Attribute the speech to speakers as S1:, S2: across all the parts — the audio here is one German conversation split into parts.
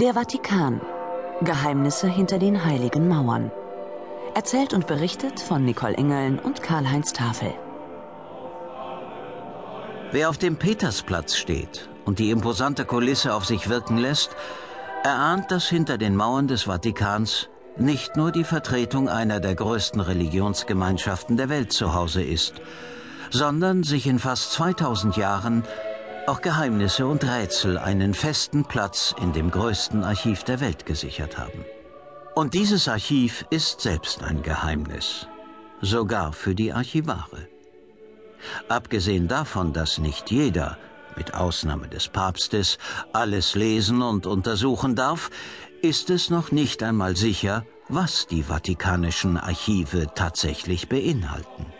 S1: Der Vatikan. Geheimnisse hinter den heiligen Mauern. Erzählt und berichtet von Nicole Engeln und Karl-Heinz Tafel.
S2: Wer auf dem Petersplatz steht und die imposante Kulisse auf sich wirken lässt, erahnt, dass hinter den Mauern des Vatikans nicht nur die Vertretung einer der größten Religionsgemeinschaften der Welt zu Hause ist, sondern sich in fast 2000 Jahren auch Geheimnisse und Rätsel einen festen Platz in dem größten Archiv der Welt gesichert haben. Und dieses Archiv ist selbst ein Geheimnis, sogar für die Archivare. Abgesehen davon, dass nicht jeder, mit Ausnahme des Papstes, alles lesen und untersuchen darf, ist es noch nicht einmal sicher, was die vatikanischen Archive tatsächlich beinhalten.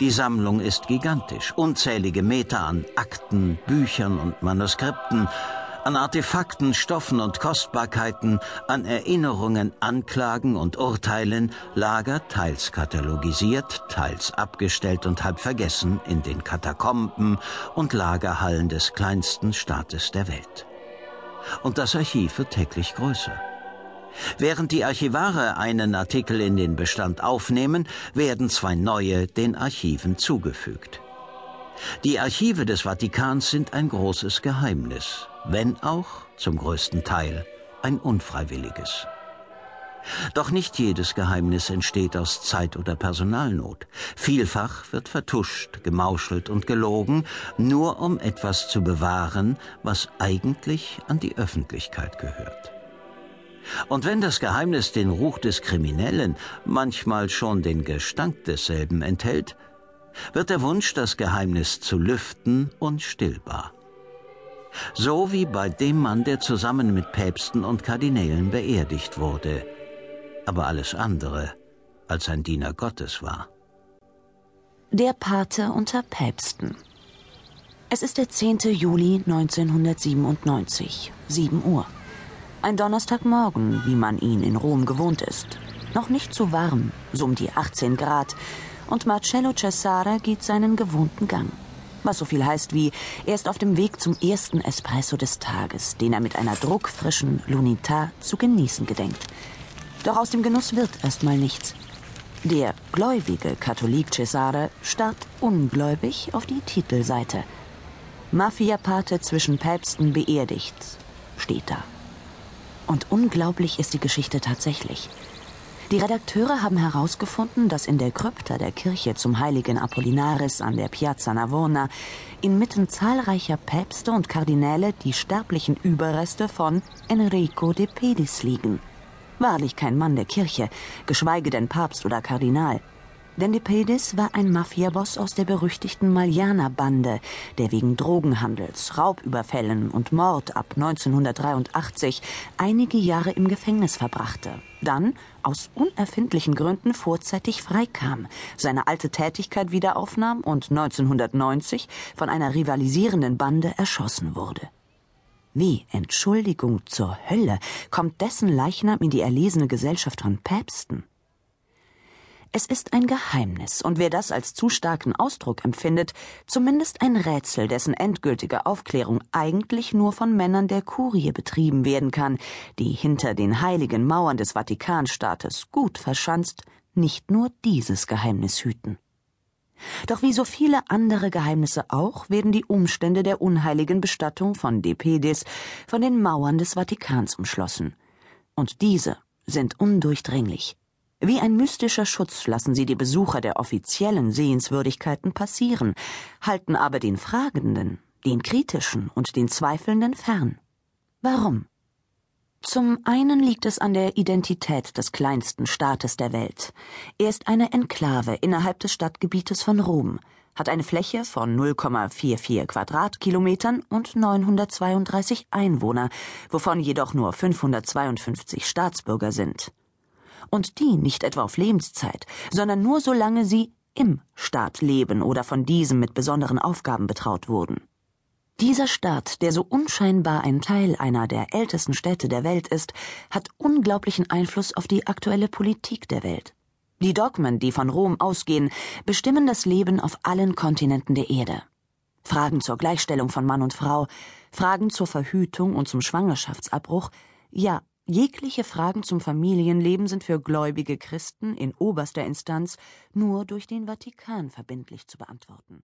S2: Die Sammlung ist gigantisch. Unzählige Meter an Akten, Büchern und Manuskripten, an Artefakten, Stoffen und Kostbarkeiten, an Erinnerungen, Anklagen und Urteilen lagert, teils katalogisiert, teils abgestellt und halb vergessen in den Katakomben und Lagerhallen des kleinsten Staates der Welt. Und das Archiv wird täglich größer. Während die Archivare einen Artikel in den Bestand aufnehmen, werden zwei neue den Archiven zugefügt. Die Archive des Vatikans sind ein großes Geheimnis, wenn auch zum größten Teil ein unfreiwilliges. Doch nicht jedes Geheimnis entsteht aus Zeit- oder Personalnot. Vielfach wird vertuscht, gemauschelt und gelogen, nur um etwas zu bewahren, was eigentlich an die Öffentlichkeit gehört. Und wenn das Geheimnis den Ruch des Kriminellen, manchmal schon den Gestank desselben enthält, wird der Wunsch, das Geheimnis zu lüften, unstillbar. So wie bei dem Mann, der zusammen mit Päpsten und Kardinälen beerdigt wurde, aber alles andere als ein Diener Gottes war.
S1: Der Pate unter Päpsten. Es ist der 10. Juli 1997, 7 Uhr. Ein Donnerstagmorgen, wie man ihn in Rom gewohnt ist. Noch nicht zu warm, so um die 18 Grad. Und Marcello Cesare geht seinen gewohnten Gang. Was so viel heißt wie, er ist auf dem Weg zum ersten Espresso des Tages, den er mit einer druckfrischen Lunita zu genießen gedenkt. Doch aus dem Genuss wird erstmal nichts. Der gläubige Katholik Cesare starrt ungläubig auf die Titelseite. Mafia-Pate zwischen Päpsten beerdigt, steht da. Und unglaublich ist die Geschichte tatsächlich. Die Redakteure haben herausgefunden, dass in der Krypta der Kirche zum heiligen Apollinaris an der Piazza Navona inmitten zahlreicher Päpste und Kardinäle die sterblichen Überreste von Enrico de Pedis liegen. Wahrlich kein Mann der Kirche, geschweige denn Papst oder Kardinal. Denn De Pedis war ein Mafiaboss aus der berüchtigten Malianer-Bande, der wegen Drogenhandels, Raubüberfällen und Mord ab 1983 einige Jahre im Gefängnis verbrachte. Dann aus unerfindlichen Gründen vorzeitig freikam, seine alte Tätigkeit wieder aufnahm und 1990 von einer rivalisierenden Bande erschossen wurde. Wie Entschuldigung zur Hölle kommt dessen Leichnam in die erlesene Gesellschaft von Päpsten? Es ist ein Geheimnis, und wer das als zu starken Ausdruck empfindet, zumindest ein Rätsel, dessen endgültige Aufklärung eigentlich nur von Männern der Kurie betrieben werden kann, die hinter den heiligen Mauern des Vatikanstaates gut verschanzt nicht nur dieses Geheimnis hüten. Doch wie so viele andere Geheimnisse auch, werden die Umstände der unheiligen Bestattung von De Pedis von den Mauern des Vatikans umschlossen. Und diese sind undurchdringlich. Wie ein mystischer Schutz lassen sie die Besucher der offiziellen Sehenswürdigkeiten passieren, halten aber den Fragenden, den Kritischen und den Zweifelnden fern. Warum? Zum einen liegt es an der Identität des kleinsten Staates der Welt. Er ist eine Enklave innerhalb des Stadtgebietes von Rom, hat eine Fläche von 0,44 Quadratkilometern und 932 Einwohner, wovon jedoch nur 552 Staatsbürger sind und die nicht etwa auf Lebenszeit, sondern nur solange sie im Staat leben oder von diesem mit besonderen Aufgaben betraut wurden. Dieser Staat, der so unscheinbar ein Teil einer der ältesten Städte der Welt ist, hat unglaublichen Einfluss auf die aktuelle Politik der Welt. Die Dogmen, die von Rom ausgehen, bestimmen das Leben auf allen Kontinenten der Erde. Fragen zur Gleichstellung von Mann und Frau, Fragen zur Verhütung und zum Schwangerschaftsabbruch, Ja, jegliche Fragen zum Familienleben sind für gläubige Christen in oberster Instanz nur durch den Vatikan verbindlich zu beantworten